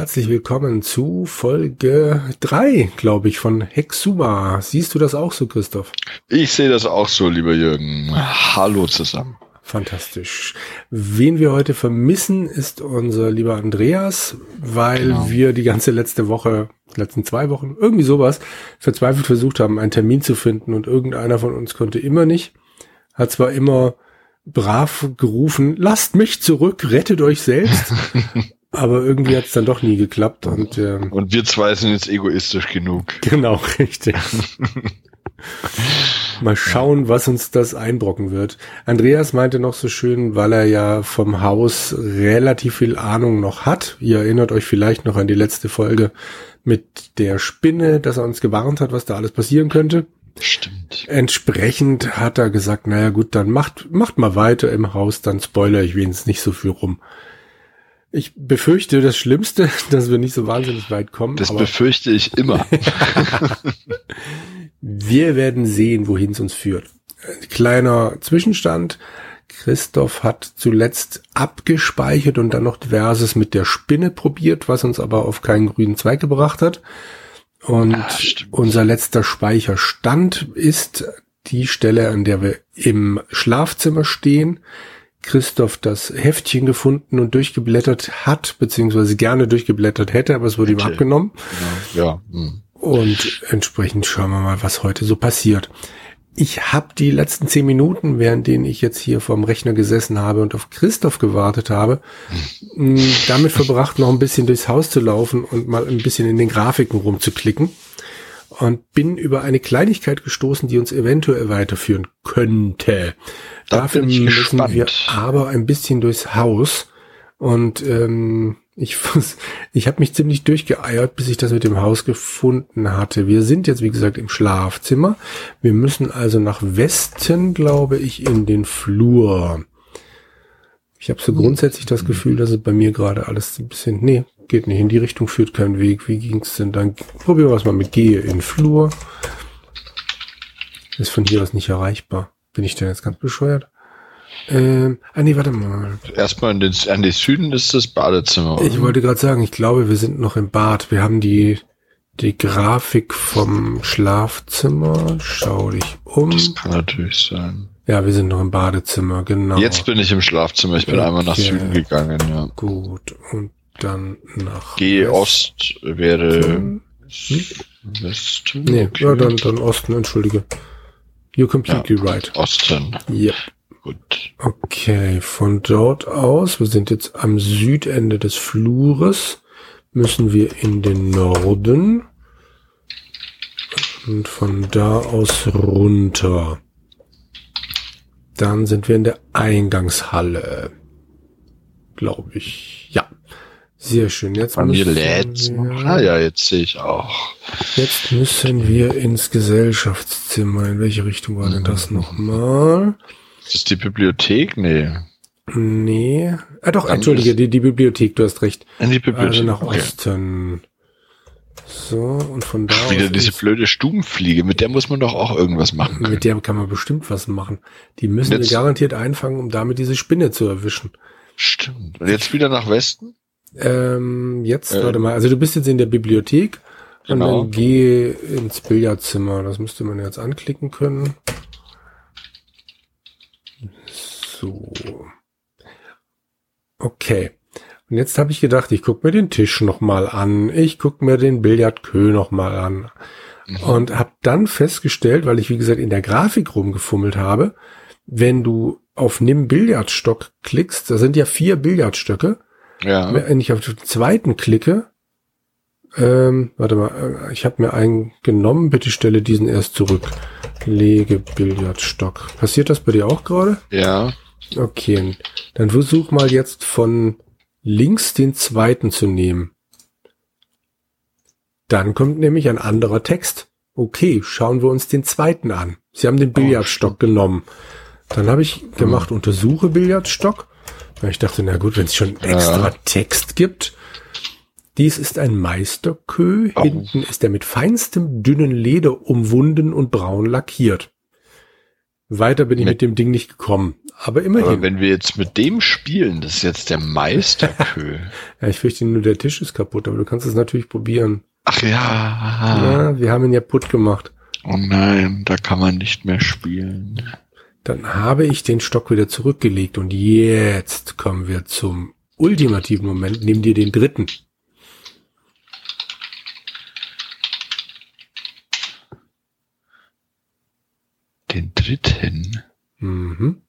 Herzlich willkommen zu Folge 3, glaube ich, von Hexuma. Siehst du das auch so, Christoph? Ich sehe das auch so, lieber Jürgen. Hallo zusammen. Fantastisch. Wen wir heute vermissen, ist unser lieber Andreas, weil genau. wir die ganze letzte Woche, letzten zwei Wochen, irgendwie sowas, verzweifelt versucht haben, einen Termin zu finden und irgendeiner von uns konnte immer nicht. Hat zwar immer brav gerufen, lasst mich zurück, rettet euch selbst. Aber irgendwie hat es dann doch nie geklappt. Und, ähm, und wir zwei sind jetzt egoistisch genug. Genau, richtig. Mal schauen, was uns das einbrocken wird. Andreas meinte noch so schön, weil er ja vom Haus relativ viel Ahnung noch hat. Ihr erinnert euch vielleicht noch an die letzte Folge mit der Spinne, dass er uns gewarnt hat, was da alles passieren könnte. Stimmt. Entsprechend hat er gesagt, naja gut, dann macht, macht mal weiter im Haus, dann spoiler ich wenigstens nicht so viel rum. Ich befürchte das Schlimmste, dass wir nicht so wahnsinnig weit kommen. Das befürchte ich immer. wir werden sehen, wohin es uns führt. Kleiner Zwischenstand. Christoph hat zuletzt abgespeichert und dann noch diverses mit der Spinne probiert, was uns aber auf keinen grünen Zweig gebracht hat. Und ja, unser letzter Speicherstand ist die Stelle, an der wir im Schlafzimmer stehen. Christoph das Heftchen gefunden und durchgeblättert hat, beziehungsweise gerne durchgeblättert hätte, aber es wurde ihm abgenommen. Ja. ja. Hm. Und entsprechend schauen wir mal, was heute so passiert. Ich habe die letzten zehn Minuten, während denen ich jetzt hier vorm Rechner gesessen habe und auf Christoph gewartet habe, hm. damit verbracht, noch ein bisschen durchs Haus zu laufen und mal ein bisschen in den Grafiken rumzuklicken und bin über eine Kleinigkeit gestoßen, die uns eventuell weiterführen könnte. Da Dafür müssen gespannt. wir aber ein bisschen durchs Haus und ähm, ich, ich habe mich ziemlich durchgeeiert, bis ich das mit dem Haus gefunden hatte. Wir sind jetzt, wie gesagt, im Schlafzimmer. Wir müssen also nach Westen, glaube ich, in den Flur. Ich habe so grundsätzlich das Gefühl, dass es bei mir gerade alles ein bisschen... Nee, geht nicht. In die Richtung führt kein Weg. Wie ging's denn dann? Probieren wir es mal mit Gehe in Flur. Ist von hier aus nicht erreichbar. Bin ich denn jetzt ganz bescheuert? Ähm, ah nee, warte mal. Erstmal in den, an den Süden ist das Badezimmer. Oder? Ich wollte gerade sagen, ich glaube, wir sind noch im Bad. Wir haben die, die Grafik vom Schlafzimmer. Schau dich um. Das kann natürlich sein. Ja, wir sind noch im Badezimmer, genau. Jetzt bin ich im Schlafzimmer. Ich bin okay. einmal nach Süden gegangen, ja. Gut. Und dann nach G Ost wäre hm? Westen. Nee, okay. ja, dann, dann Osten, entschuldige. You're completely ja, right. Osten. Ja. Gut. Okay, von dort aus, wir sind jetzt am Südende des Flures, müssen wir in den Norden und von da aus runter. Dann sind wir in der Eingangshalle. Glaube ich. Ja. Sehr schön. Jetzt Bei mir lädt Ah ja, jetzt sehe ich auch. Jetzt müssen wir ins Gesellschaftszimmer. In welche Richtung war denn das nochmal? Ist das die Bibliothek? Nee. Nee. Ah doch, Dann entschuldige, die, die Bibliothek, du hast recht. In die Bibliothek. Also nach okay. So, und von da Ach, Wieder diese blöde Stubenfliege, mit der muss man doch auch irgendwas machen. Können. Mit der kann man bestimmt was machen. Die müssen jetzt, wir garantiert einfangen, um damit diese Spinne zu erwischen. Stimmt. Und jetzt wieder nach Westen? Ähm, jetzt, ähm, warte mal, also du bist jetzt in der Bibliothek genau. und dann geh ins Billardzimmer. Das müsste man jetzt anklicken können. So. Okay. Und jetzt habe ich gedacht, ich guck mir den Tisch nochmal an. Ich guck mir den Billardkö nochmal an. Mhm. Und habe dann festgestellt, weil ich wie gesagt in der Grafik rumgefummelt habe, wenn du auf Nimm Billardstock klickst, da sind ja vier Billardstöcke ja. Wenn ich auf den zweiten klicke, ähm, warte mal, äh, ich habe mir einen genommen, bitte stelle diesen erst zurück. Lege Billardstock. Passiert das bei dir auch gerade? Ja. Okay, dann versuch mal jetzt von links den zweiten zu nehmen. Dann kommt nämlich ein anderer Text. Okay, schauen wir uns den zweiten an. Sie haben den oh, Billardstock oh, genommen. Dann habe ich gemacht, hm. untersuche Billardstock ich dachte, na gut, wenn es schon extra ja. Text gibt. Dies ist ein Meisterkö. Oh. Hinten ist er mit feinstem dünnen Leder umwunden und braun lackiert. Weiter bin ich mit, mit dem Ding nicht gekommen. Aber immerhin. Aber wenn wir jetzt mit dem spielen, das ist jetzt der Meisterkö. ja, ich fürchte nur, der Tisch ist kaputt, aber du kannst es natürlich probieren. Ach ja. Ja, wir haben ihn ja putt gemacht. Oh nein, da kann man nicht mehr spielen. Dann habe ich den Stock wieder zurückgelegt und jetzt kommen wir zum ultimativen Moment. Nimm dir den dritten. Den dritten? Mhm.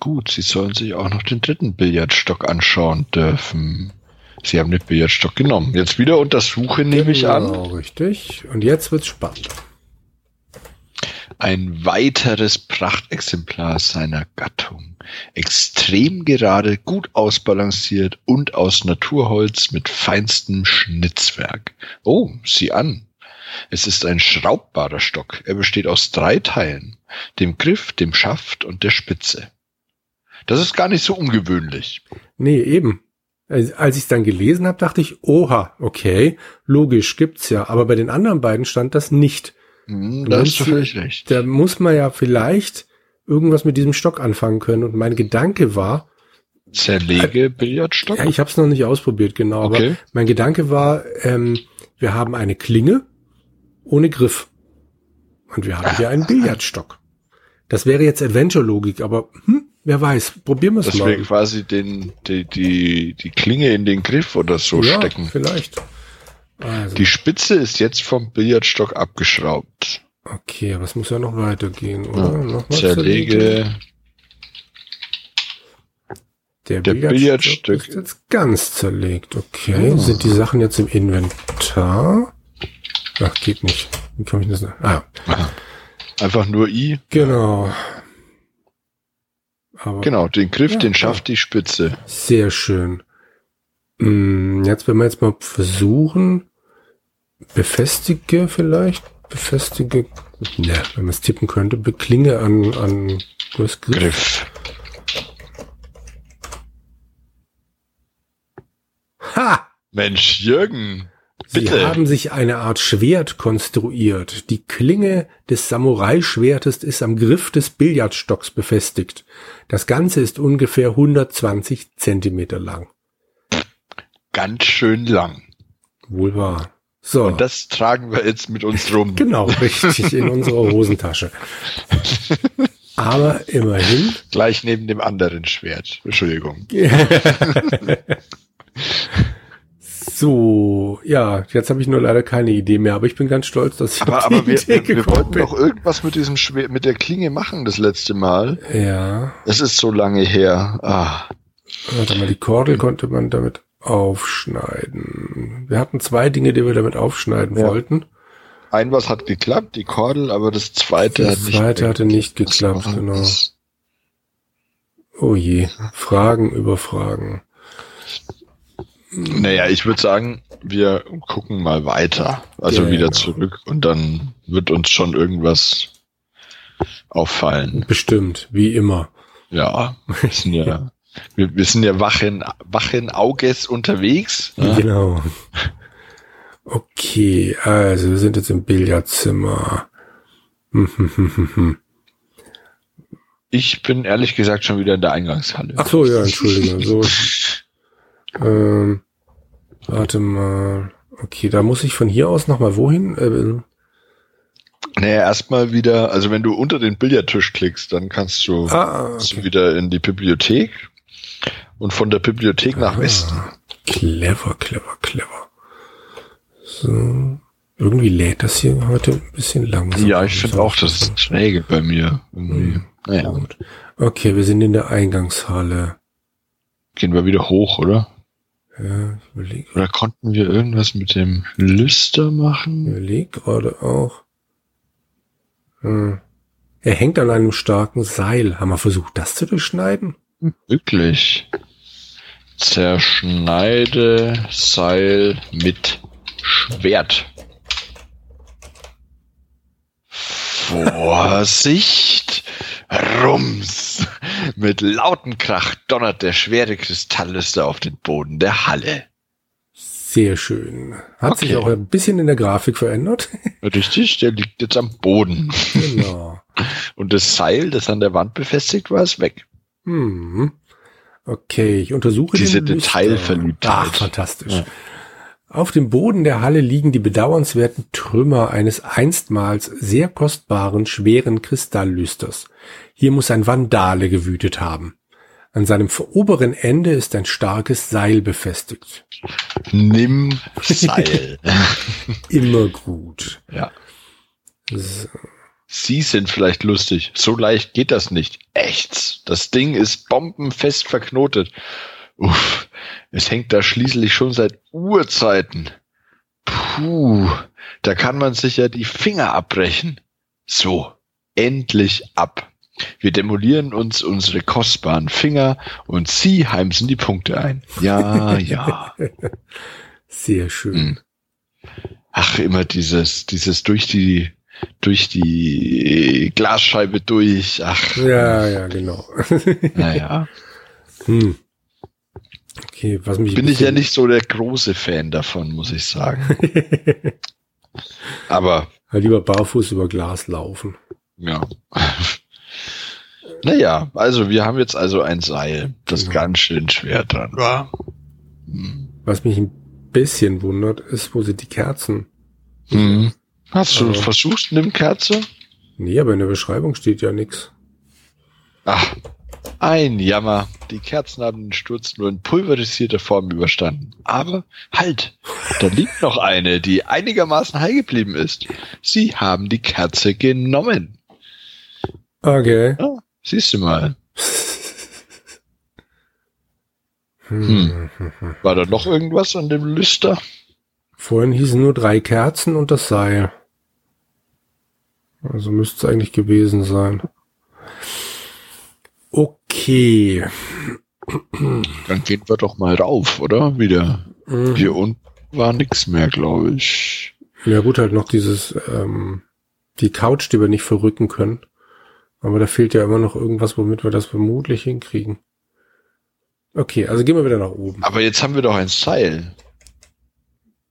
Gut, Sie sollen sich auch noch den dritten Billardstock anschauen dürfen. Sie haben den Billardstock genommen. Jetzt wieder Untersuche, nehme ich an. Genau, richtig. Und jetzt wird's spannend. Ein weiteres Prachtexemplar seiner Gattung. Extrem gerade, gut ausbalanciert und aus Naturholz mit feinstem Schnitzwerk. Oh, sieh an. Es ist ein schraubbarer Stock. Er besteht aus drei Teilen. Dem Griff, dem Schaft und der Spitze. Das ist gar nicht so ungewöhnlich. Nee, eben. Als als ich es dann gelesen habe, dachte ich, oha, okay, logisch, gibt's ja. Aber bei den anderen beiden stand das nicht. Hm, da hast du völlig recht. Da muss man ja vielleicht irgendwas mit diesem Stock anfangen können. Und mein Gedanke war, Zerlege Billardstock? ja, ich habe es noch nicht ausprobiert, genau, Okay. aber mein Gedanke war, ähm, wir haben eine Klinge ohne Griff. Und wir haben hier einen Billardstock. Das wäre jetzt Adventure-Logik, aber hm, wer weiß, probieren wir es Dass mal. wir quasi den, die, die, die Klinge in den Griff oder so ja, stecken. vielleicht. Also, Die Spitze ist jetzt vom Billardstock abgeschraubt. okay, aber es muss ja noch weitergehen, oder? Ja. Noch Zerlege. Der, Der Billardstock Billardstück. ist jetzt ganz zerlegt. Okay, Ah. sind die Sachen jetzt im Inventar? Ach, geht nicht. Wie kann ich das? Ah, Einfach nur I. genau. Aber Genau, den Griff, Ja, den ja. schafft die Spitze. sehr schön. Hm, Jetzt, wenn wir jetzt mal versuchen, befestige vielleicht, befestige, ne, wenn man es tippen könnte, beklinge an, an Griff. Griff. Ha! Mensch, Jürgen. Sie Bitte. haben sich eine Art Schwert konstruiert. Die Klinge des Samurai-Schwertes ist am Griff des Billardstocks befestigt. Das Ganze ist ungefähr 120 Zentimeter lang. Ganz schön lang. Wohl wahr. So, Und das tragen wir jetzt mit uns rum. genau, richtig, in unserer Hosentasche. Aber immerhin, Gleich neben dem anderen Schwert. Entschuldigung. so, ja, jetzt habe ich nur leider keine Idee mehr, aber ich bin ganz stolz, dass ich Aber, auf die aber wir, Idee wir, wir gekommen wollten bin. doch irgendwas mit diesem Schwert, mit der Klinge machen das letzte Mal. Ja. Es ist so lange her. Ah, Warte mal, die Kordel konnte man damit aufschneiden. Wir hatten zwei Dinge, die wir damit aufschneiden Ja. wollten. ein was hat geklappt, die Kordel, aber das zweite Das hat nicht zweite hatte nicht geklappt, genau. das? Oh je, Fragen über Fragen. Naja, ich würde sagen, wir gucken mal weiter. Also Ja, wieder genau. zurück und dann wird uns schon irgendwas auffallen. Bestimmt, wie immer. Ja, wir sind ja, wir, wir sind ja wachen, wachen Auges unterwegs. Ne? Genau. Okay, also wir sind jetzt im Billardzimmer. Hm, hm, hm, hm, hm. Ich bin ehrlich gesagt schon wieder in der Eingangshalle. Ach so, ja, entschuldige. So, ähm, warte mal. Okay, da muss ich von hier aus nochmal wohin? Äh, Naja, erstmal wieder, also wenn du unter den Billardtisch klickst, dann kannst du, ah, okay. wieder in die Bibliothek und von der Bibliothek nach Ah, Westen. Clever, clever, clever. So. Irgendwie lädt das hier heute ein bisschen langsam. Ja, ich finde auch, das ist träge bei mir. Irgendwie. Hm. Naja, Gut. Okay, wir sind in der Eingangshalle. gehen wir wieder hoch, oder? Ja, ich überlege Oder konnten wir irgendwas mit dem Lüster machen? überleg gerade auch. Hm. Er hängt an einem starken Seil. Haben wir versucht, das zu durchschneiden? Wirklich. Zerschneide Seil mit Schwert. Vorsicht! Rums! Mit lautem Krach donnert der schwere Kristalllüster auf den Boden der Halle. Sehr schön. Hat sich Okay. auch ein bisschen in der Grafik verändert. Richtig, der liegt jetzt am Boden. genau. Und das Seil, das an der Wand befestigt war, ist weg. Hm. Okay, ich untersuche Diese. Detailverliebtheit. Ach, fantastisch. Ja. Auf dem Boden der Halle liegen die bedauernswerten Trümmer eines einstmals sehr kostbaren, schweren Kristalllüsters. Hier muss ein Vandale gewütet haben. An seinem oberen Ende ist ein starkes Seil befestigt. Nimm Seil. Immer gut. ja. So. Sie sind vielleicht lustig. So leicht geht das nicht. Echt. Das Ding ist bombenfest verknotet. Uff. Es hängt da schließlich schon seit Urzeiten. Puh. Da kann man sich ja die Finger abbrechen. So. Endlich ab. Wir demolieren uns unsere kostbaren Finger und Sie heimsen die Punkte ein. Ja, ja. Sehr schön. Hm. Ach, immer dieses, dieses durch die, durch die Glasscheibe durch. Ach, Ja, ja, genau. naja. hm. Okay, was mich Bin ich ja nicht so der große Fan davon, muss ich sagen. Aber, Ja, lieber barfuß über Glas laufen. ja. Naja, also wir haben jetzt also ein Seil, das Genau. ganz schön schwer dran war. Hm. Was mich ein bisschen wundert, ist, wo sind die Kerzen? Hm. Hast du Also- versucht, nimm Kerze? Nee, aber in der Beschreibung steht ja nix. Ach, ein Jammer. Die Kerzen haben den Sturz nur in pulverisierter Form überstanden. Aber halt, da liegt noch eine, die einigermaßen heil geblieben ist. Sie haben die Kerze genommen. Okay. Ja, siehst du mal. Hm. War da noch irgendwas an dem Lüster? Vorhin hießen nur drei Kerzen und das Seil. Also müsste es eigentlich gewesen sein. Okay. Dann gehen wir doch mal rauf, oder? Wieder. Mhm. Hier unten war nix mehr, glaube ich. Ja gut, halt noch dieses, ähm, die Couch, die wir nicht verrücken können. Aber da fehlt ja immer noch irgendwas, womit wir das vermutlich hinkriegen. Okay, also gehen wir wieder nach oben. Aber jetzt haben wir doch ein Seil.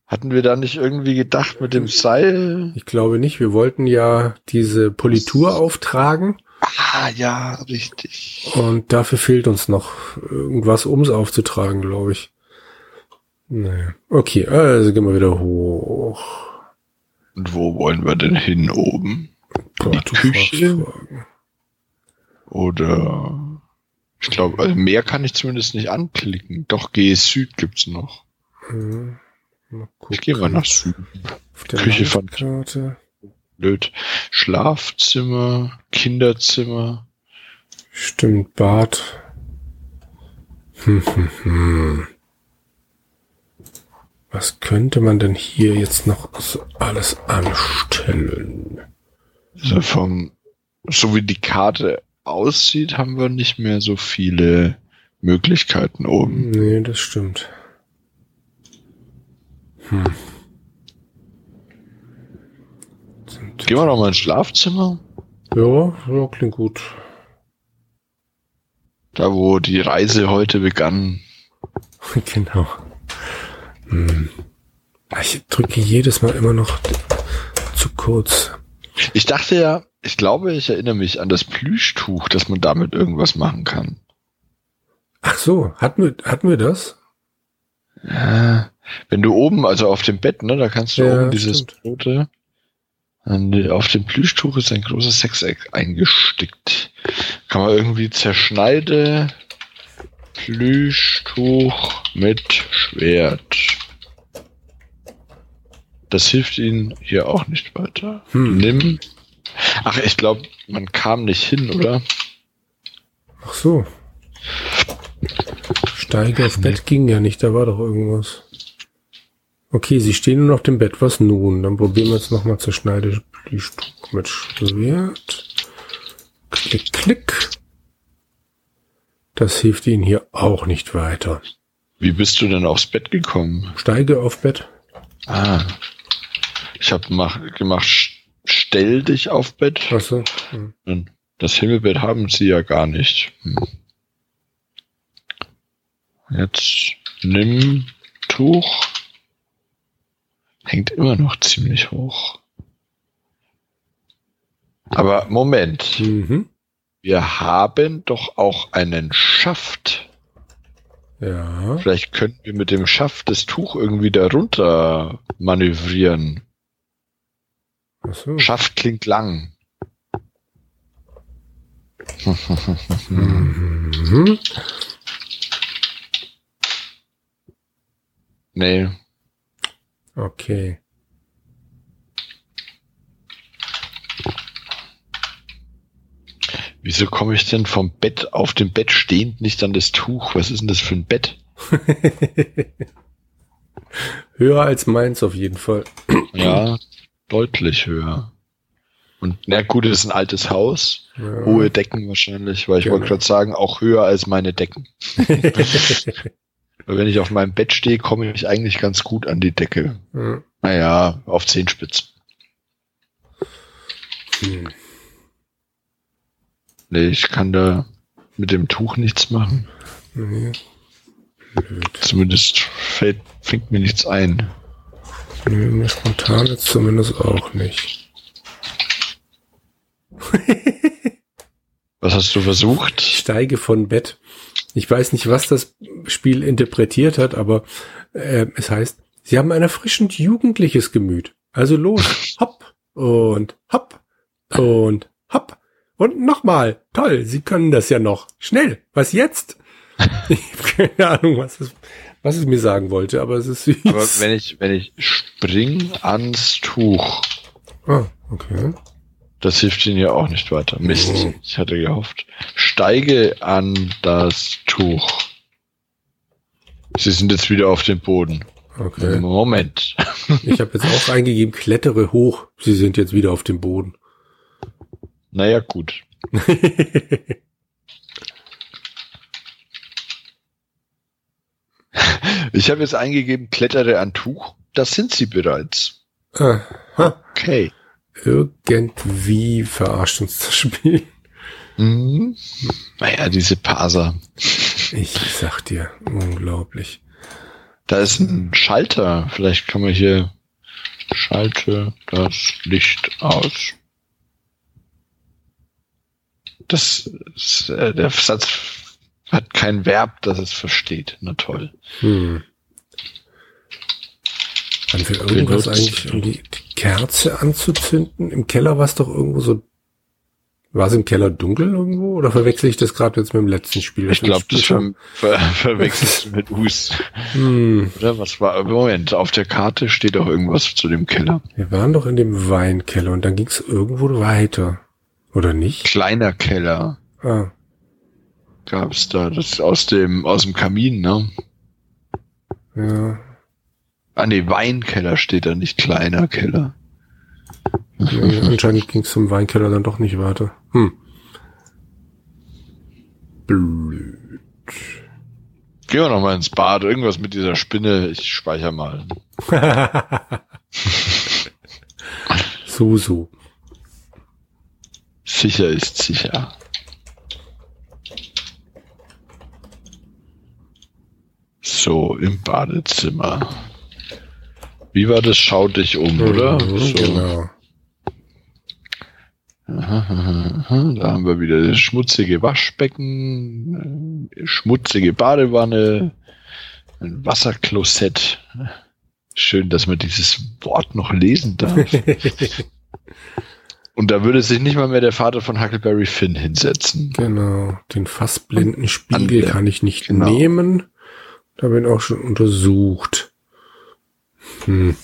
Hatten wir da nicht irgendwie gedacht mit dem Seil? Ich glaube nicht, wir wollten ja diese Politur auftragen Ah, ja, richtig. und dafür fehlt uns noch irgendwas, um es aufzutragen, glaube ich. Naja. Okay, also gehen wir wieder hoch. Und wo wollen wir denn hin oben? Boah, Die Küche? Oder ich glaube, also mehr kann ich zumindest nicht anklicken. Doch GE Süd gibt's noch. Hm, gucken. Ich gehe mal nach Süden. Auf der Küche von- Landkarte. Blöd. Schlafzimmer, Kinderzimmer. Stimmt, Bad. Hm, hm, hm. Was könnte man denn hier jetzt noch so alles anstellen? Also vom, so wie die Karte aussieht, haben wir nicht mehr so viele Möglichkeiten oben. Nee, das stimmt. Hm. Sind- Gehen wir noch mal ins Schlafzimmer. Ja, ja, klingt gut. Da, wo die Reise heute begann. genau. Hm. Ich drücke jedes Mal immer noch zu kurz. Ich dachte ja, ich glaube, ich erinnere mich an das Plüschtuch, dass man damit irgendwas machen kann. Ach so, hatten wir, hatten wir das? Ja, wenn du oben, also auf dem Bett, ne, da kannst du Ja, oben dieses stimmt. rote, auf dem Plüschtuch ist ein großes Sechseck eingestickt. Kann man irgendwie zerschneide Plüschtuch mit Schwert. Das hilft ihnen hier auch nicht weiter. Hm. Nimm. Ach, ich glaube, man kam nicht hin, oder? Ach so. Steige auf Bett ging ja nicht, da war doch irgendwas. Okay, sie stehen nun auf dem Bett. Was nun? Dann probieren wir jetzt nochmal zerschneide Plüschtuch mit Schwert. Klick, klick. Das hilft ihnen hier auch nicht weiter. Wie bist du denn aufs Bett gekommen? Steige auf Bett. Ah. Ich habe gemacht, stell dich auf Bett. Ach so. Hm. Das Himmelbett haben sie ja gar nicht. Hm. Jetzt nimm Tuch. Hängt immer noch ziemlich hoch. Aber Moment, Mhm. Wir haben doch auch einen Schaft. Ja. Vielleicht könnten wir mit dem Schaft das Tuch irgendwie darunter manövrieren. Ach so. Schaft klingt lang. Mhm. Nee, Okay. wieso komme ich denn vom Bett auf dem Bett stehend nicht an das Tuch? Was ist denn das für ein Bett? Höher als meins auf jeden Fall. Ja, deutlich höher. Und na gut, es ist ein altes Haus. Ja. Hohe Decken wahrscheinlich, weil ich Genau. wollte gerade sagen, auch höher als meine Decken. Weil wenn ich auf meinem Bett stehe, komme ich eigentlich ganz gut an die Decke. Ja. Naja, auf Zehenspitzen. Hm. Nee, ich kann da mit dem Tuch nichts machen. Nee. Zumindest fällt, fängt mir nichts ein. Nö, mir spontan jetzt zumindest auch nicht. Was hast du versucht? Ich steige von Bett. Ich weiß nicht, was das Spiel interpretiert hat, aber äh, es heißt, sie haben ein erfrischend jugendliches Gemüt. Also los, hopp und hopp und hopp und nochmal. Toll, sie können das ja noch. Schnell, was jetzt? Ich habe keine Ahnung, was es, was es mir sagen wollte, aber es ist süß. Aber wenn ich, wenn ich spring ans Tuch, ah, okay. Das hilft ihnen ja auch nicht weiter. Mist, Mhm. ich hatte gehofft. Steige an das Tuch. Sie sind jetzt wieder auf dem Boden. Okay. Moment. Ich habe jetzt auch eingegeben, klettere hoch. Sie sind jetzt wieder auf dem Boden. Naja, gut. Ich habe jetzt eingegeben, klettere an Tuch. Das sind sie bereits. Aha. Okay. Irgendwie verarscht uns das Spiel. Mhm. Naja, diese Parser. Ich sag dir, unglaublich. Da ist ein Schalter. Vielleicht kann man hier schalte das Licht aus. Das ist, äh, der Satz hat kein Verb, das es versteht. Na toll. Hm. Haben wir irgendwas eigentlich, um die Kerze anzuzünden? Im Keller war es doch irgendwo so. War es im Keller dunkel irgendwo? Oder verwechsel ich das gerade jetzt mit dem letzten Spiel? Ich glaube, das ver ver verwechselst mit Us. Hm. Oder was war? Moment, auf der Karte steht auch irgendwas zu dem Keller. Wir waren doch in dem Weinkeller und dann ging es irgendwo weiter. Oder nicht? Kleiner Keller Ah, gab's da. Das ist aus dem, aus dem Kamin, ne? ja. Ah, nee, Weinkeller steht da, nicht kleiner Keller. Ja, Anscheinend ging es zum Weinkeller dann doch nicht weiter. Hm. Blöd. Gehen wir noch mal ins Bad. Irgendwas mit dieser Spinne. Ich speichere mal. so, so. Sicher ist sicher. So, im Badezimmer. Wie war das? Schau dich um, oder? So. Genau. Da haben wir wieder das schmutzige Waschbecken, äh, schmutzige Badewanne, ein Wasserklosett. Schön, dass man dieses Wort noch lesen darf. Und da würde sich nicht mal mehr der Vater von Huckleberry Finn hinsetzen. Genau. Den fassblinden Spiegel kann ich nicht Genau. nehmen. Da bin ich auch schon untersucht. Hm.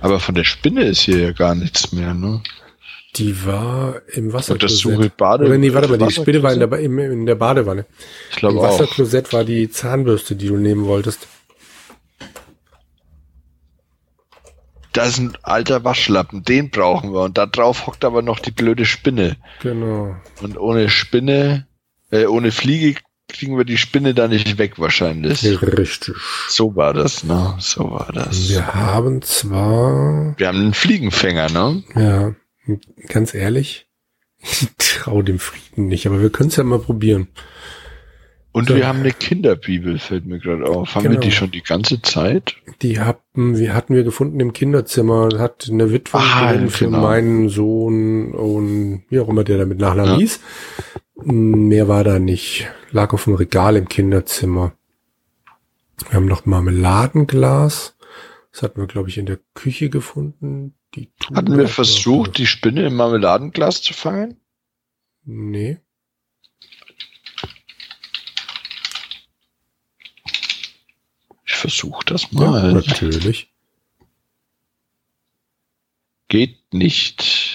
Aber von der Spinne ist hier ja gar nichts mehr, ne? Die war im Wasserklosett. Bade. Oder nee, warte mal, die Spinne war in der, ba- im, in der Badewanne. Ich Im glaube auch. Wasserklosett war die Zahnbürste, die du nehmen wolltest. Da ist ein alter Waschlappen, den brauchen wir. Und da drauf hockt aber noch die blöde Spinne. Genau. Und ohne Spinne, äh, ohne Fliege kriegen wir die Spinne da nicht weg wahrscheinlich. Richtig. So war das, ne? So war das. Wir haben zwar, Wir haben einen Fliegenfänger, ne? ja, ganz ehrlich, ich trau dem Frieden nicht, aber wir können es ja mal probieren. Und wir haben eine Kinderbibel, fällt mir gerade auf. Haben wir die Genau. schon die ganze Zeit? Die hatten wir, hatten wir gefunden im Kinderzimmer. Hat eine Witwe Ah, für genau. meinen Sohn und wie auch immer der damit Nachnamen Ja. hieß. Mehr war da nicht. Lag auf dem Regal im Kinderzimmer. Wir haben noch Marmeladenglas. Das hatten wir, glaube ich, in der Küche gefunden. Die Tube Hatten wir versucht, die Spinne im Marmeladenglas zu fangen? Nee. Ich versuche das Ja, mal. natürlich. Geht nicht.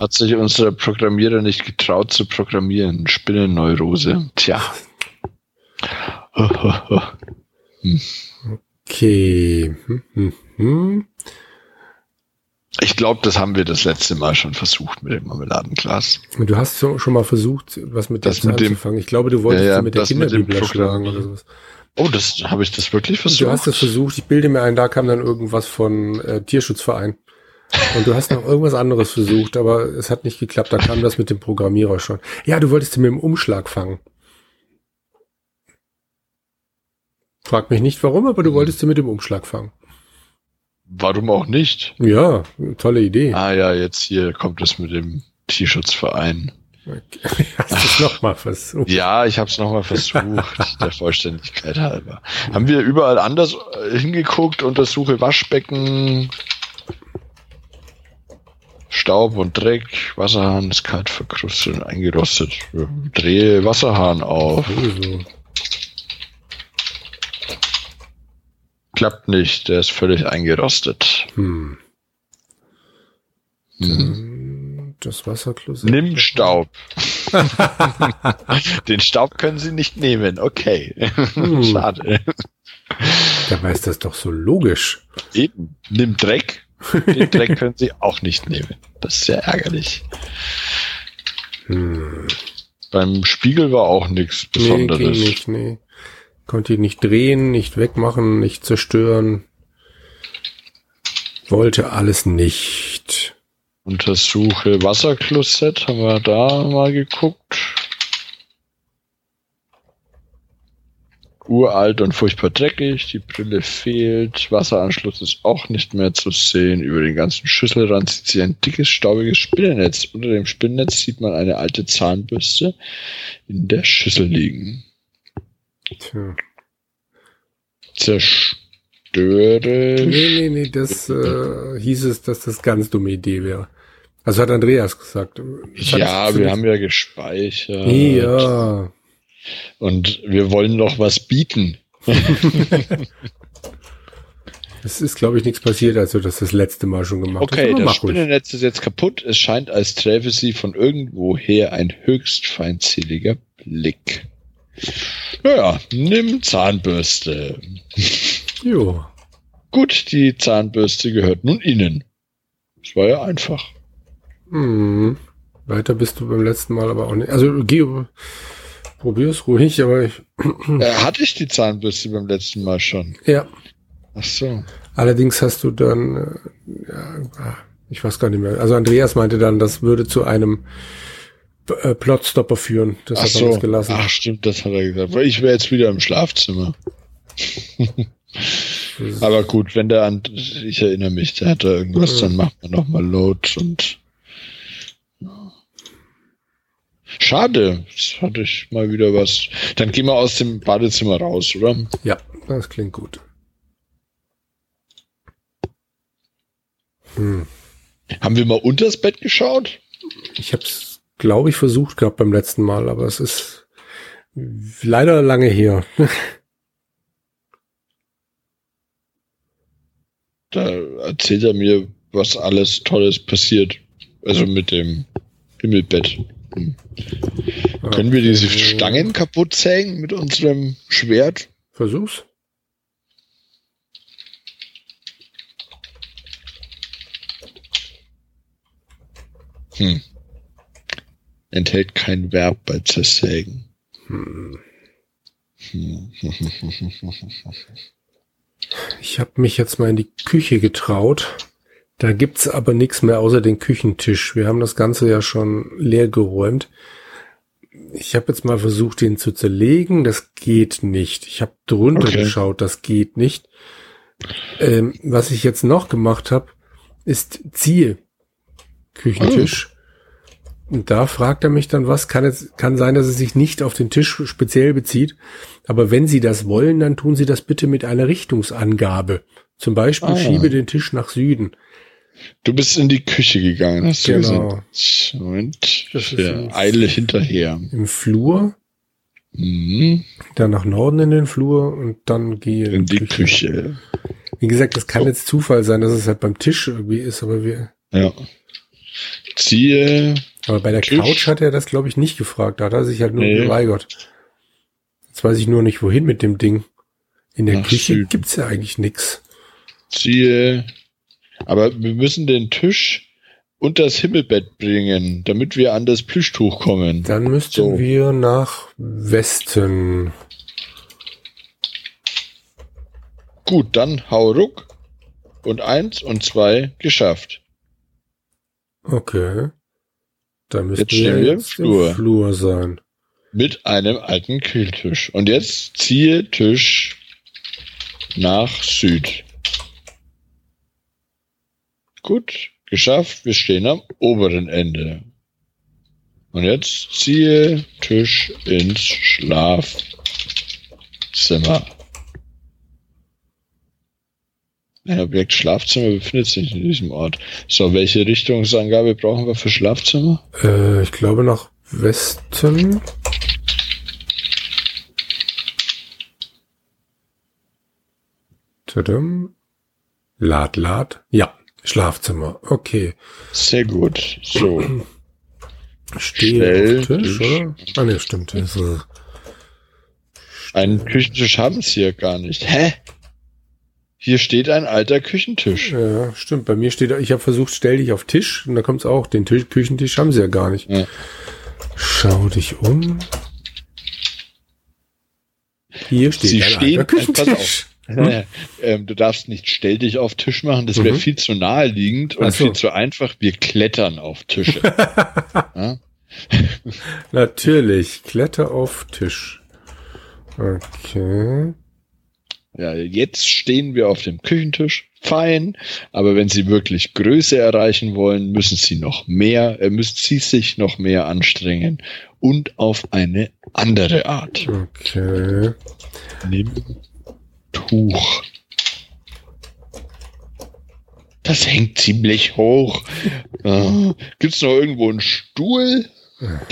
Hat sich unser Programmierer nicht getraut zu programmieren. Spinnenneurose. Tja. Okay. Hm, hm, hm. Ich glaube, das haben wir das letzte Mal schon versucht mit dem Marmeladenglas. Du hast schon mal versucht, was mit Das dem mit dem- anzufangen. Ich glaube, du wolltest Ja, mit der das mit Kinderbibel Programm. oder sowas. Oh, das habe ich das wirklich versucht. Du hast es versucht, ich bilde mir ein, da kam dann irgendwas von äh, Tierschutzverein. Und du hast noch irgendwas anderes versucht, aber es hat nicht geklappt. Da kam das mit dem Programmierer schon. Ja, du wolltest sie mit dem Umschlag fangen. Frag mich nicht warum, aber du wolltest sie mit dem Umschlag fangen. Warum auch nicht? Ja, tolle Idee. Ah ja, jetzt hier kommt es mit dem Tierschutzverein. Hast du es nochmal versucht? Ja, ich habe es nochmal versucht, der Vollständigkeit halber. Haben wir überall anders äh, hingeguckt, untersuche Waschbecken, Staub und Dreck, Wasserhahn ist kalt verkrustet und eingerostet. Drehe Wasserhahn auf. Klappt nicht, der ist völlig eingerostet. hm. Hm. Das Wasserklosett. Nimm Staub. Den Staub können Sie nicht nehmen. Okay. Hm. Schade. Dabei ist das doch so logisch. Eben. Nimm Dreck. Den Dreck können Sie auch nicht nehmen. Das ist sehr ärgerlich. Hm. Beim Spiegel war auch nichts Nee, ging Besonderes. nicht, nee. Konnte ihn nicht drehen, nicht wegmachen, nicht zerstören. Wollte alles nicht. Untersuche Wasserklosett. Haben wir da mal geguckt. Uralt und furchtbar dreckig. Die Brille fehlt. Wasseranschluss ist auch nicht mehr zu sehen. Über den ganzen Schüsselrand sieht sich ein dickes, staubiges Spinnennetz. Unter dem Spinnennetz sieht man eine alte Zahnbürste in der Schüssel liegen. Tja. Zerstöre. Nee, nee, nee, das äh, hieß es, dass das ganz dumme Idee wäre. Also hat Andreas gesagt. Das Ja, wir haben ja gespeichert. Ja. Und wir wollen noch was bieten. Es ist, glaube ich, nichts passiert, als du das das letzte Mal schon gemacht. Okay, Aber das mach ruhig. Spinnennetz ist jetzt kaputt. Es scheint, als träfe sie von irgendwoher ein höchst feindseliger Blick. Naja, nimm Zahnbürste. Jo. Gut, die Zahnbürste gehört nun Ihnen. Das war ja einfach. Hm. Weiter bist du beim letzten Mal aber auch nicht. Also geh, probier's ruhig, aber ich, Äh, hatte ich die Zahnbürste beim letzten Mal schon? ja. Ach so. Allerdings hast du dann, äh, ja, ich weiß gar nicht mehr. Also Andreas meinte dann, das würde zu einem äh, Plotstopper führen. Das Ach hat er so. uns gelassen. Ach stimmt, das hat er gesagt. Weil ich wäre jetzt wieder im Schlafzimmer. Aber gut, wenn der an, ich erinnere mich, der hat da irgendwas, dann macht man nochmal Load und Schade, jetzt hatte ich mal wieder was. Dann gehen wir aus dem Badezimmer raus, oder? Ja, das klingt gut. Hm. Haben wir mal unters Bett geschaut? Ich habe es, glaube ich, versucht gehabt beim letzten Mal, aber es ist leider lange her. Da erzählt er mir, was alles Tolles passiert. Also mit dem Himmelbett. Können wir diese. Stangen kaputt sägen mit unserem Schwert? Versuch's. Hm. Enthält kein Verb bei zersägen. Hm. Hm. Ich habe mich jetzt mal in die Küche getraut. Da gibt's aber nichts mehr außer den Küchentisch. Wir haben das Ganze ja schon leer geräumt. Ich habe jetzt mal versucht, den zu zerlegen. Das geht nicht. Ich habe drunter Okay. geschaut. Das geht nicht. Ähm, was ich jetzt noch gemacht habe, ist ziehe Küchentisch. Und da fragt er mich dann was. Kann es kann sein, dass es sich nicht auf den Tisch speziell bezieht. Aber wenn Sie das wollen, dann tun Sie das bitte mit einer Richtungsangabe. Zum Beispiel Ah. schiebe den Tisch nach Süden. Du bist in die Küche gegangen, du Genau. Moment, ein- eile hinterher. Im Flur, Mhm. dann nach Norden in den Flur und dann gehe In die Küche. Wie gesagt, das kann So. jetzt Zufall sein, dass es halt beim Tisch irgendwie ist, aber wir, Ja. Ziehe. aber bei der Tisch. Couch hat er das, glaube ich, nicht gefragt. Da hat er sich halt nur Nee. geweigert. Jetzt weiß ich nur nicht, wohin mit dem Ding. In der Nach Küche Süden. gibt's ja eigentlich nix. Ziehe. Aber wir müssen den Tisch unter das Himmelbett bringen, damit wir an das Plüschtuch kommen. Dann müssten So. wir nach Westen. Gut, dann hau ruck. Und eins und zwei geschafft. Okay. Dann müssten Jetzt stehen wir im Flur. Flur sein. Mit einem alten Kühltisch. Und jetzt ziehe Tisch nach Süd. Gut, geschafft. Wir stehen am oberen Ende. Und jetzt ziehe Tisch ins Schlafzimmer. Ein Objekt Schlafzimmer befindet sich in diesem Ort. So, welche Richtungsangabe brauchen wir für Schlafzimmer? Äh, ich glaube nach Westen. Tadam. Lad, lad. Ja, Schlafzimmer. Okay. Sehr gut. So. Stehe auf Tisch, oder? Ah, ne, stimmt. Das ist, Einen Küchentisch haben sie ja gar nicht. Hä? Hier steht ein alter Küchentisch. ja, stimmt. Bei mir steht, ich habe versucht, stell dich auf Tisch und da kommt's auch. Den Tisch, Küchentisch haben sie ja gar nicht. Ja. Schau dich um. Hier steht Sie ein alter pass Küchentisch. ähm, du darfst nicht stell dich auf Tisch machen, das wäre Mhm. viel zu naheliegend und so. viel zu einfach. Wir klettern auf Tische. ja? Natürlich. Kletter auf Tisch. Okay. ja, jetzt stehen wir auf dem Küchentisch. Fein, aber wenn Sie wirklich Größe erreichen wollen, müssen Sie noch mehr, äh, müssen Sie sich noch mehr anstrengen und auf eine andere Art. Okay. Nimm Tuch. Das hängt ziemlich hoch. Äh, Gibt's noch irgendwo einen Stuhl,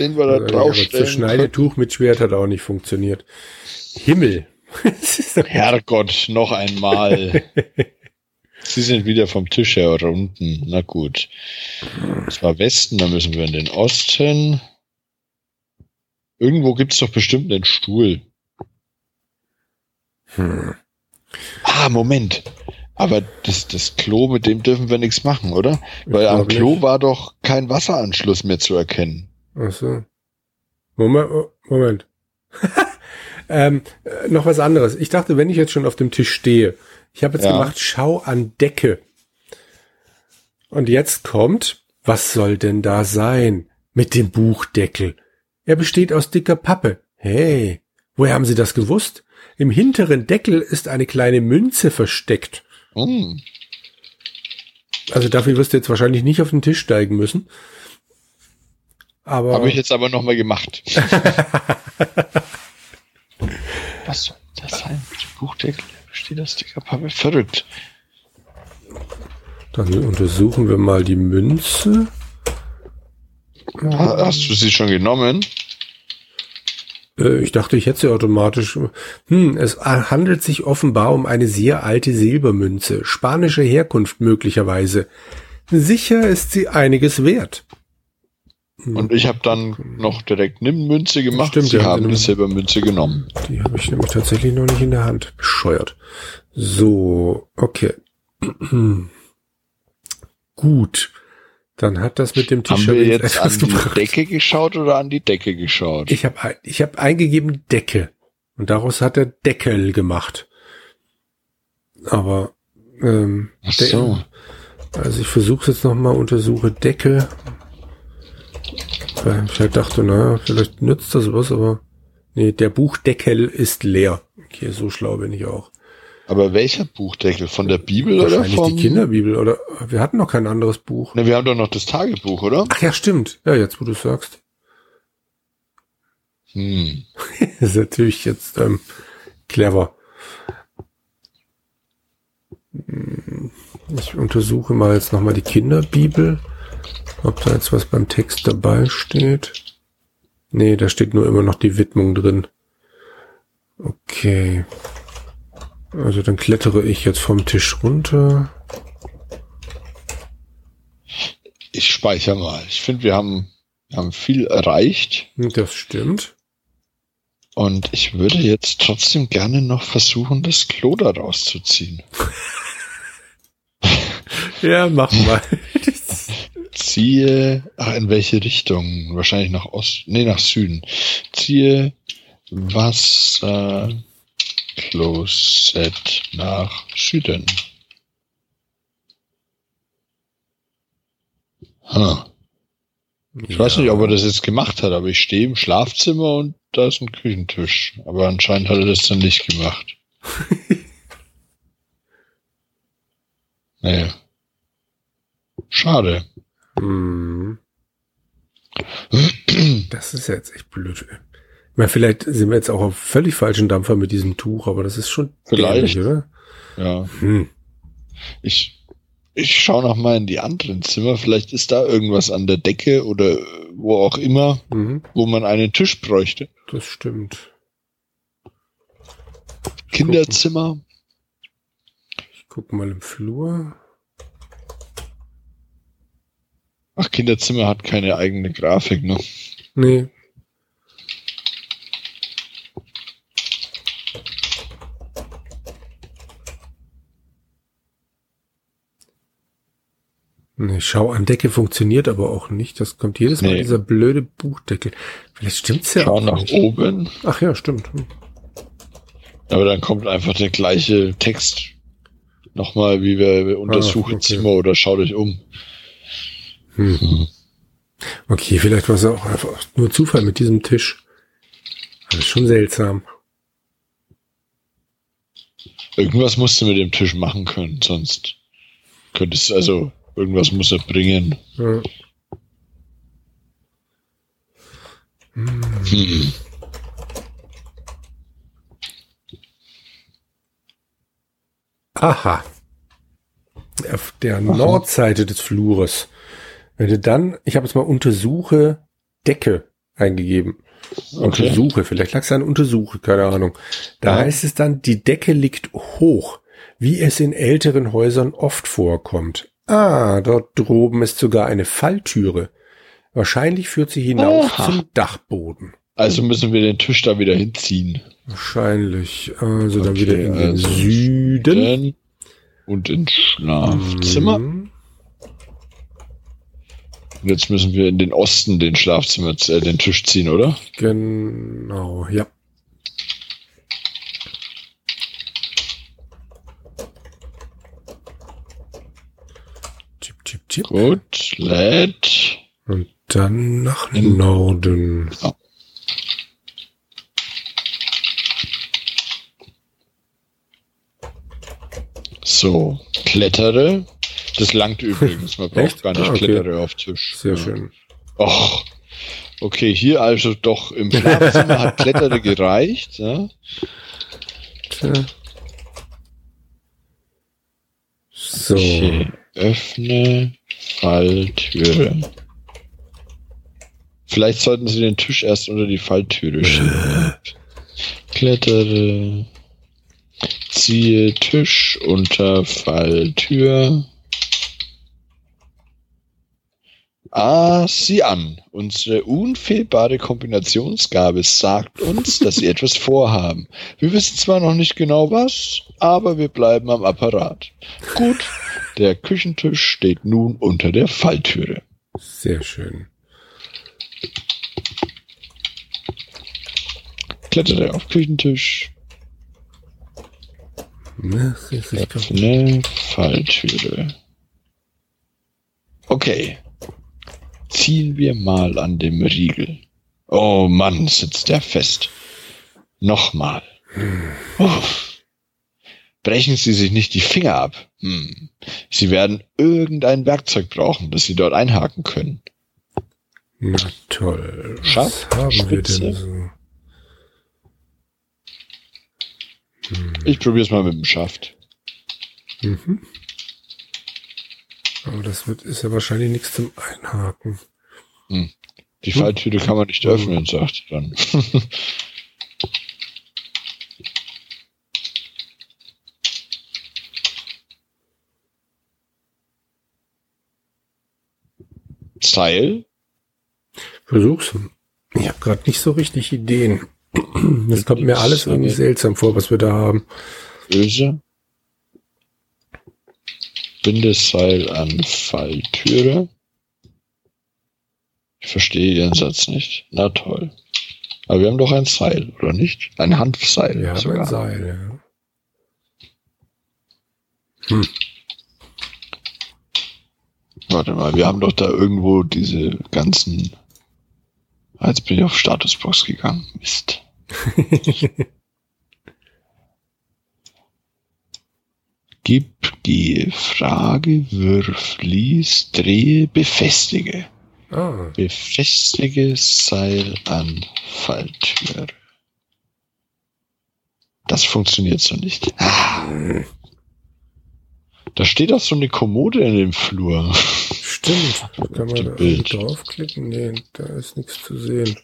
den wir da draufstellen? das? Schneidetuch mit Schwert hat auch nicht funktioniert. Himmel. Es Herrgott, noch einmal. Sie sind wieder vom Tisch herunten. Na gut. Das war Westen, dann müssen wir in den Osten. Irgendwo gibt's doch bestimmt einen Stuhl. Hm. Ah, Moment. Aber das, das Klo, mit dem dürfen wir nichts machen, oder? Weil am Klo nicht. war doch kein Wasseranschluss mehr zu erkennen. Ach so. Moment, oh, Moment. ähm, äh, noch was anderes. Ich dachte, wenn ich jetzt schon auf dem Tisch stehe, ich habe jetzt Ja. gemacht, schau an Decke. Und jetzt kommt, was soll denn da sein mit dem Buchdeckel? Er besteht aus dicker Pappe. Hey, woher haben Sie das gewusst? Im hinteren Deckel ist eine kleine Münze versteckt. Hm. Also dafür wirst du jetzt wahrscheinlich nicht auf den Tisch steigen müssen. Aber Habe ich jetzt aber nochmal gemacht. Was soll das sein? Buchdeckel besteht aus dicker Pappe. Verrückt. dann untersuchen wir mal die Münze. Ha- Hast du sie schon genommen? Äh, ich dachte, ich hätte sie automatisch. Hm, es handelt sich offenbar um eine sehr alte Silbermünze, spanische Herkunft möglicherweise. Sicher ist sie einiges wert. Und ich habe dann noch direkt Nimm-Münze gemacht. Stimmt, sie haben die Silbermünze genommen. Die habe ich nämlich tatsächlich noch nicht in der Hand. Bescheuert. So, okay. Gut. Dann hat das mit dem Haben Tisch wir jetzt jetzt an die Decke geschaut oder an die Decke geschaut? Ich habe ich hab eingegeben Decke und daraus hat er Deckel gemacht. Aber ähm, Ach De- so. also ich versuche jetzt noch mal untersuche Decke. Weil ich halt dachte, naja, vielleicht nützt das was, aber nee, der Buchdeckel ist leer. Okay, so schlau bin ich auch. Aber welcher Buchdeckel? Von der Bibel oder Wahrscheinlich vom... die Kinderbibel oder wir hatten noch kein anderes Buch. Ne, wir haben doch noch das Tagebuch, oder? Ach ja, stimmt. Ja, jetzt wo du sagst. Hm. Das ist natürlich jetzt ähm, clever. Hm, Ich untersuche mal jetzt nochmal die Kinderbibel, ob da jetzt was beim Text dabei steht. Nee, da steht nur immer noch die Widmung drin. Okay. Also dann klettere ich jetzt vom Tisch runter. Ich speichere mal. Ich finde, wir haben, wir haben viel erreicht. Das stimmt. Und ich würde jetzt trotzdem gerne noch versuchen, das Klo da rauszuziehen. Ja, mach mal. Ziehe, ach, in welche Richtung? Wahrscheinlich nach Ost, nee, nach Süden. Ziehe Wasserklosett nach Süden. Huh. Ich weiß nicht, ob er das jetzt gemacht hat, aber ich stehe im Schlafzimmer und da ist ein Küchentisch. Aber anscheinend hat er das dann nicht gemacht. naja. Schade. Hm. Das ist ja jetzt echt blöd. Meine, vielleicht sind wir jetzt auch auf völlig falschen Dampfer mit diesem Tuch, aber das ist schon Vielleicht. dämlich, oder? Ja. Hm. Ich, ich schaue noch mal in die anderen Zimmer. Vielleicht ist da irgendwas an der Decke oder wo auch immer, Mhm, wo man einen Tisch bräuchte. das stimmt. Kinderzimmer. Ich gucke mal im Flur. Ach, Kinderzimmer hat keine eigene Grafik, ne? Nee. Nee, Schau an Decke funktioniert aber auch nicht. Das kommt jedes Mal Nee. dieser blöde Buchdeckel. Vielleicht stimmt's ja Schau auch nach nicht. oben. Ach ja, stimmt. Hm. Aber dann kommt einfach der gleiche Text nochmal, wie wir untersuchen Ah, okay. Zimmer oder schaut euch um. Hm. Hm. Okay, vielleicht war es auch einfach nur Zufall mit diesem Tisch. Das ist schon seltsam. Irgendwas musst du mit dem Tisch machen können, sonst könntest also irgendwas muss er bringen. Ja. Hm. Aha. Auf der Nordseite des Flures. Wenn du dann, ich habe jetzt mal Untersuche Decke eingegeben. Okay. Untersuche, vielleicht lag es an Untersuche, keine Ahnung. Da Ja. heißt es dann, die Decke liegt hoch, wie es in älteren Häusern oft vorkommt. Ah, dort droben ist sogar eine Falltüre. Wahrscheinlich führt sie hinauf Oha. zum Dachboden. Also müssen wir den Tisch da wieder hinziehen. Wahrscheinlich. Also dann Okay, wieder in den also Süden. Dann und ins Schlafzimmer. Mhm. Und jetzt müssen wir in den Osten den Schlafzimmer, äh, den Tisch ziehen, oder? Genau, ja. Chip. Gut, lädt. Und dann nach In- Norden. So, klettere. Das langt übrigens. Man braucht Echt? gar nicht Ah, okay. klettere auf Tisch. Sehr Ja. schön. Och. Okay, hier also doch im Schlafzimmer hat Klettere gereicht. Ja? Tja. So. Okay, öffne Falltüre. Vielleicht sollten Sie den Tisch erst unter die Falltüre schieben. Klettere. Ziehe Tisch unter Falltür. Ah, sieh an. Unsere unfehlbare Kombinationsgabe sagt uns, dass Sie etwas vorhaben. Wir wissen zwar noch nicht genau was, aber wir bleiben am Apparat. Gut, der Küchentisch steht nun unter der Falltüre. Sehr schön. Klettere auf Küchentisch. Ne. Öffne Falltüre. Okay. Ziehen wir mal an dem Riegel. Oh Mann, sitzt der fest. Nochmal. Uff. Brechen Sie sich nicht die Finger ab. Hm. Sie werden irgendein Werkzeug brauchen, das Sie dort einhaken können. Na toll. Was Scharf, haben spitze. wir denn so? Ich probiere es mal mit dem Schaft. Mhm. Aber das wird, ist ja wahrscheinlich nichts zum Einhaken. Die Falltüte kann man nicht öffnen, sagt er dann. Seil? Versuch's. Ich habe gerade nicht so richtig Ideen. Das kommt mir alles irgendwie seltsam vor, was wir da haben. Böse. Bindeseil an Falltüre. Ich verstehe Ihren Satz nicht. Na toll. Aber wir haben doch ein Seil, oder nicht? Ein Hanfseil. Wir haben sogar. ein Seil, ja. Warte mal, wir haben doch da irgendwo diese ganzen. Ah, Jetzt bin ich auf Statusbox gegangen. Mist. Gib, gehe, frage, wirf, lies, drehe, befestige. Ah, Befestige Seil an Falltür. Das funktioniert so nicht. Ah. Da steht auch so eine Kommode in dem Flur. stimmt. Kann man da Bild. draufklicken? Nee, da ist nichts zu sehen.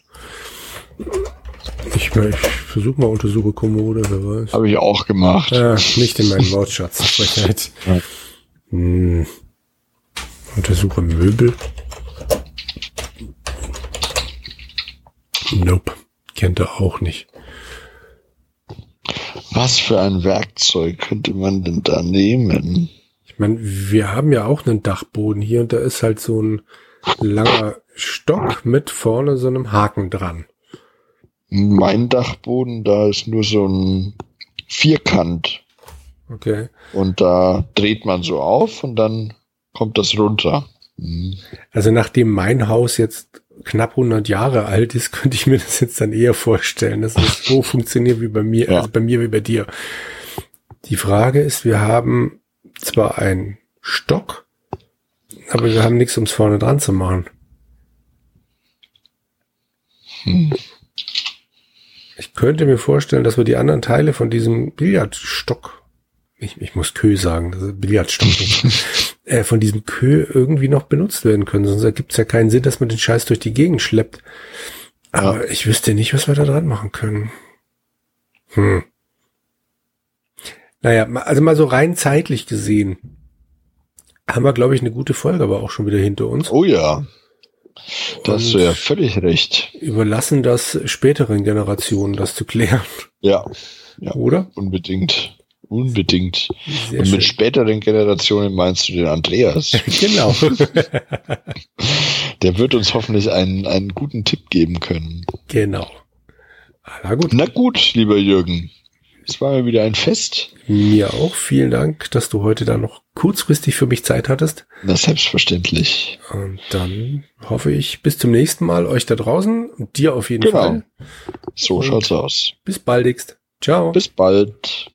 Ich, ich versuche mal untersuche Kommode, wer weiß. Habe ich auch gemacht. Ah, nicht in meinen Wortschatz. Frechheit. Ja. Hm. Untersuche Möbel. Nope. Kennt er auch nicht. Was für ein Werkzeug könnte man denn da nehmen? Ich meine, wir haben ja auch einen Dachboden hier und da ist halt so ein langer Stock mit vorne so einem Haken dran. Mein Dachboden, da ist nur so ein Vierkant Okay. und da dreht man so auf und dann kommt das runter. Hm. Also nachdem mein Haus jetzt knapp 100 Jahre alt ist, könnte ich mir das jetzt dann eher vorstellen, dass es so funktioniert wie bei mir, Ja. also bei mir wie bei dir. Die Frage ist, wir haben zwar einen Stock, aber wir haben nichts, um es vorne dran zu machen. Hm. Ich könnte mir vorstellen, dass wir die anderen Teile von diesem Billardstock, ich, ich muss Kö sagen, das ist Billardstock, äh, von diesem Kö irgendwie noch benutzt werden können. Sonst ergibt es ja keinen Sinn, dass man den Scheiß durch die Gegend schleppt. Aber ich wüsste nicht, was wir da dran machen können. Hm. Naja, also mal so rein zeitlich gesehen, haben wir, glaube ich, eine gute Folge aber auch schon wieder hinter uns. Oh ja, da hast du ja völlig recht. Überlassen das späteren Generationen, das zu klären, Ja, ja, oder? unbedingt. Unbedingt. Sehr Und mit schön. späteren Generationen meinst du den Andreas. Genau. Der wird uns hoffentlich einen, einen guten Tipp geben können. genau. Ah, Na gut, Na gut, lieber Jürgen. Es war mir wieder ein Fest. mir auch. Vielen Dank, dass du heute da noch kurzfristig für mich Zeit hattest. Na, selbstverständlich. Und dann hoffe ich bis zum nächsten Mal euch da draußen und dir auf jeden Genau. Fall. So Und- schaut's aus. Bis baldigst. Ciao. Bis bald.